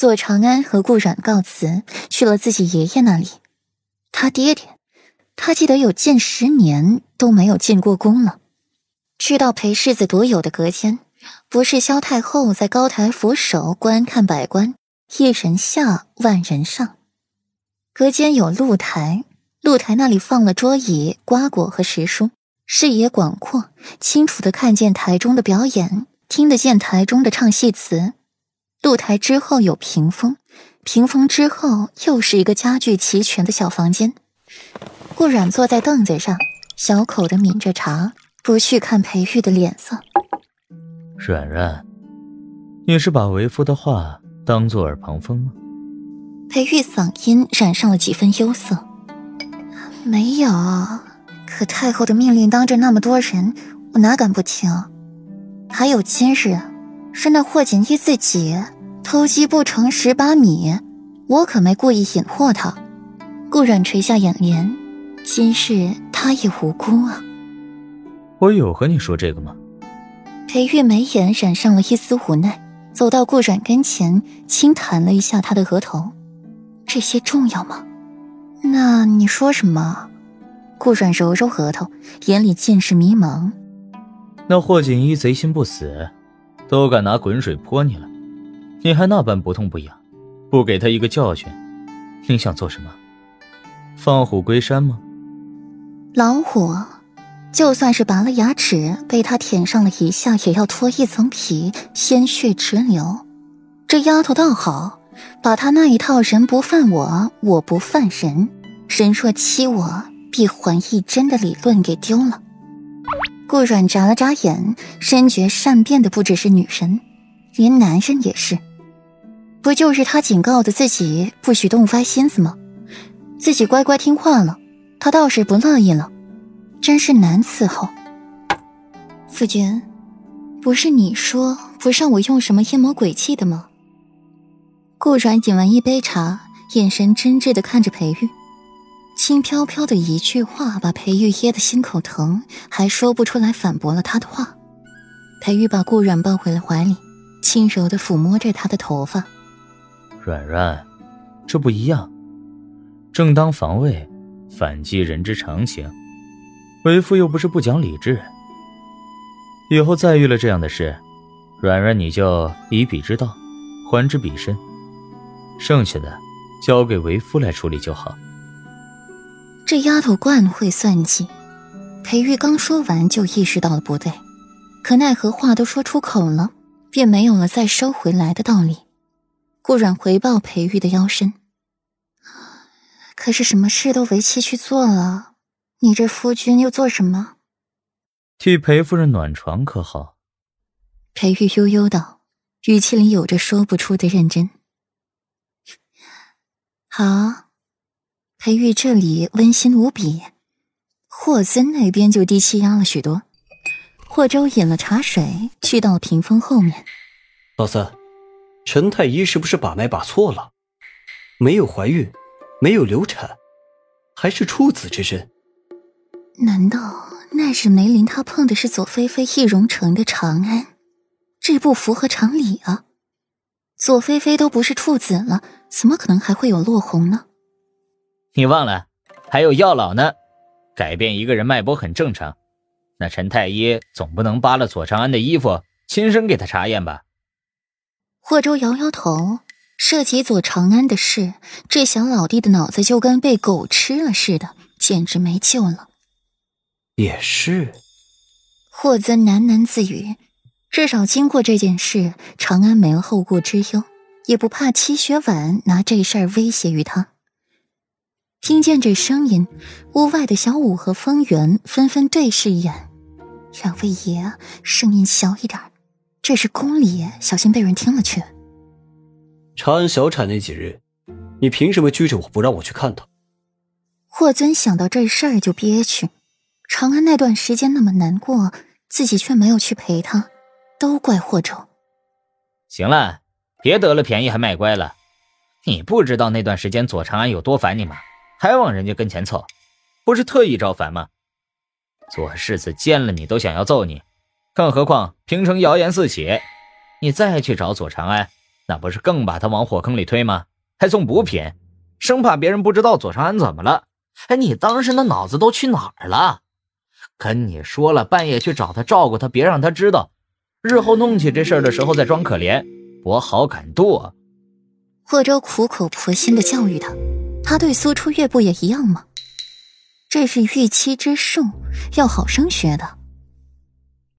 左长安和顾阮告辞，去了自己爷爷那里。他爹爹，他记得有近十年都没有进过宫了。去到裴世子独有的隔间，不是萧太后在高台俯首观看百官，一人下万人上。隔间有露台，露台那里放了桌椅、瓜果和食书，视野广阔，清楚的看见台中的表演，听得见台中的唱戏词。露台之后有屏风，屏风之后又是一个家具齐全的小房间。顾阮坐在凳子上，小口的抿着茶，不去看裴玉的脸色。阮阮，你是把为夫的话当做耳旁风吗？裴玉嗓音染上了几分忧色。没有，可太后的命令当着那么多人，我哪敢不听？还有今日。是那霍锦衣自己偷鸡不成蚀把米，我可没故意引祸他。顾阮垂下眼帘，今日他也无辜啊。我有和你说这个吗？裴玉眉眼染上了一丝无奈，走到顾阮跟前，轻弹了一下他的额头。这些重要吗？那你说什么？顾阮揉揉额头，眼里尽是迷茫。那霍锦衣贼心不死。都敢拿滚水泼你了，你还那般不痛不痒，不给他一个教训，你想做什么？放虎归山吗？老虎，就算是拔了牙齿，被他舔上了一下，也要脱一层皮，鲜血直流。这丫头倒好，把她那一套“人不犯我，我不犯人，人若欺我，必还一针”的理论给丢了。顾阮眨了眨眼，深觉善变的不只是女人，连男人也是。不就是他警告的自己不许动歪心思吗？自己乖乖听话了，他倒是不乐意了，真是难伺候。夫君，不是你说不让我用什么阴谋诡计的吗？顾阮饮完一杯茶，眼神真挚的看着裴玉。轻飘飘的一句话，把裴玉噎得心口疼，还说不出来反驳了他的话。裴玉把顾阮抱回了怀里，轻柔的抚摸着他的头发。软软，这不一样。正当防卫，反击人之常情。为父又不是不讲理智。以后再遇了这样的事，软软你就以彼之道，还之彼身。剩下的，交给为夫来处理就好。这丫头惯会算计，裴玉刚说完就意识到了不对，可奈何话都说出口了，便没有了再收回来的道理。顾阮回报裴玉的腰身，可是什么事都为妻去做了，你这夫君又做什么？替裴夫人暖床可好？裴玉悠悠道，语气里有着说不出的认真。好。裴玉这里温馨无比，霍森那边就低气压了许多。霍州饮了茶水，去到屏风后面。老三，陈太医是不是把脉把错了？没有怀孕，没有流产，还是处子之身？难道那日梅林他碰的是左菲菲易容成的长安？这不符合常理啊！左菲菲都不是处子了，怎么可能还会有落红呢？你忘了，还有药老呢。改变一个人脉搏很正常，那陈太医总不能扒了左长安的衣服，亲身给他查验吧？霍州摇摇头，涉及左长安的事，这小老弟的脑子就跟被狗吃了似的，简直没救了。也是。霍尊喃喃自语，至少经过这件事，长安没了后顾之忧，也不怕戚雪婉拿这事儿威胁于他。听见这声音，屋外的小五和方圆纷纷对视一眼。两位爷，声音小一点，这是宫里，小心被人听了去。长安小产那几日，你凭什么拘着我不让我去看他？霍尊想到这事儿就憋屈。长安那段时间那么难过，自己却没有去陪他，都怪霍州。行了，别得了便宜还卖乖了。你不知道那段时间左长安有多烦你吗？还往人家跟前凑，不是特意招烦吗？左世子见了你都想要揍你，更何况平城谣言四起，你再去找左长安，那不是更把他往火坑里推吗？还送补品，生怕别人不知道左长安怎么了。哎，你当时那脑子都去哪儿了？跟你说了，半夜去找他照顾他，别让他知道，日后弄起这事儿的时候再装可怜，博好感度。霍州苦口婆心的教育他，他对苏初月不也一样吗？这是预期之术，要好生学的。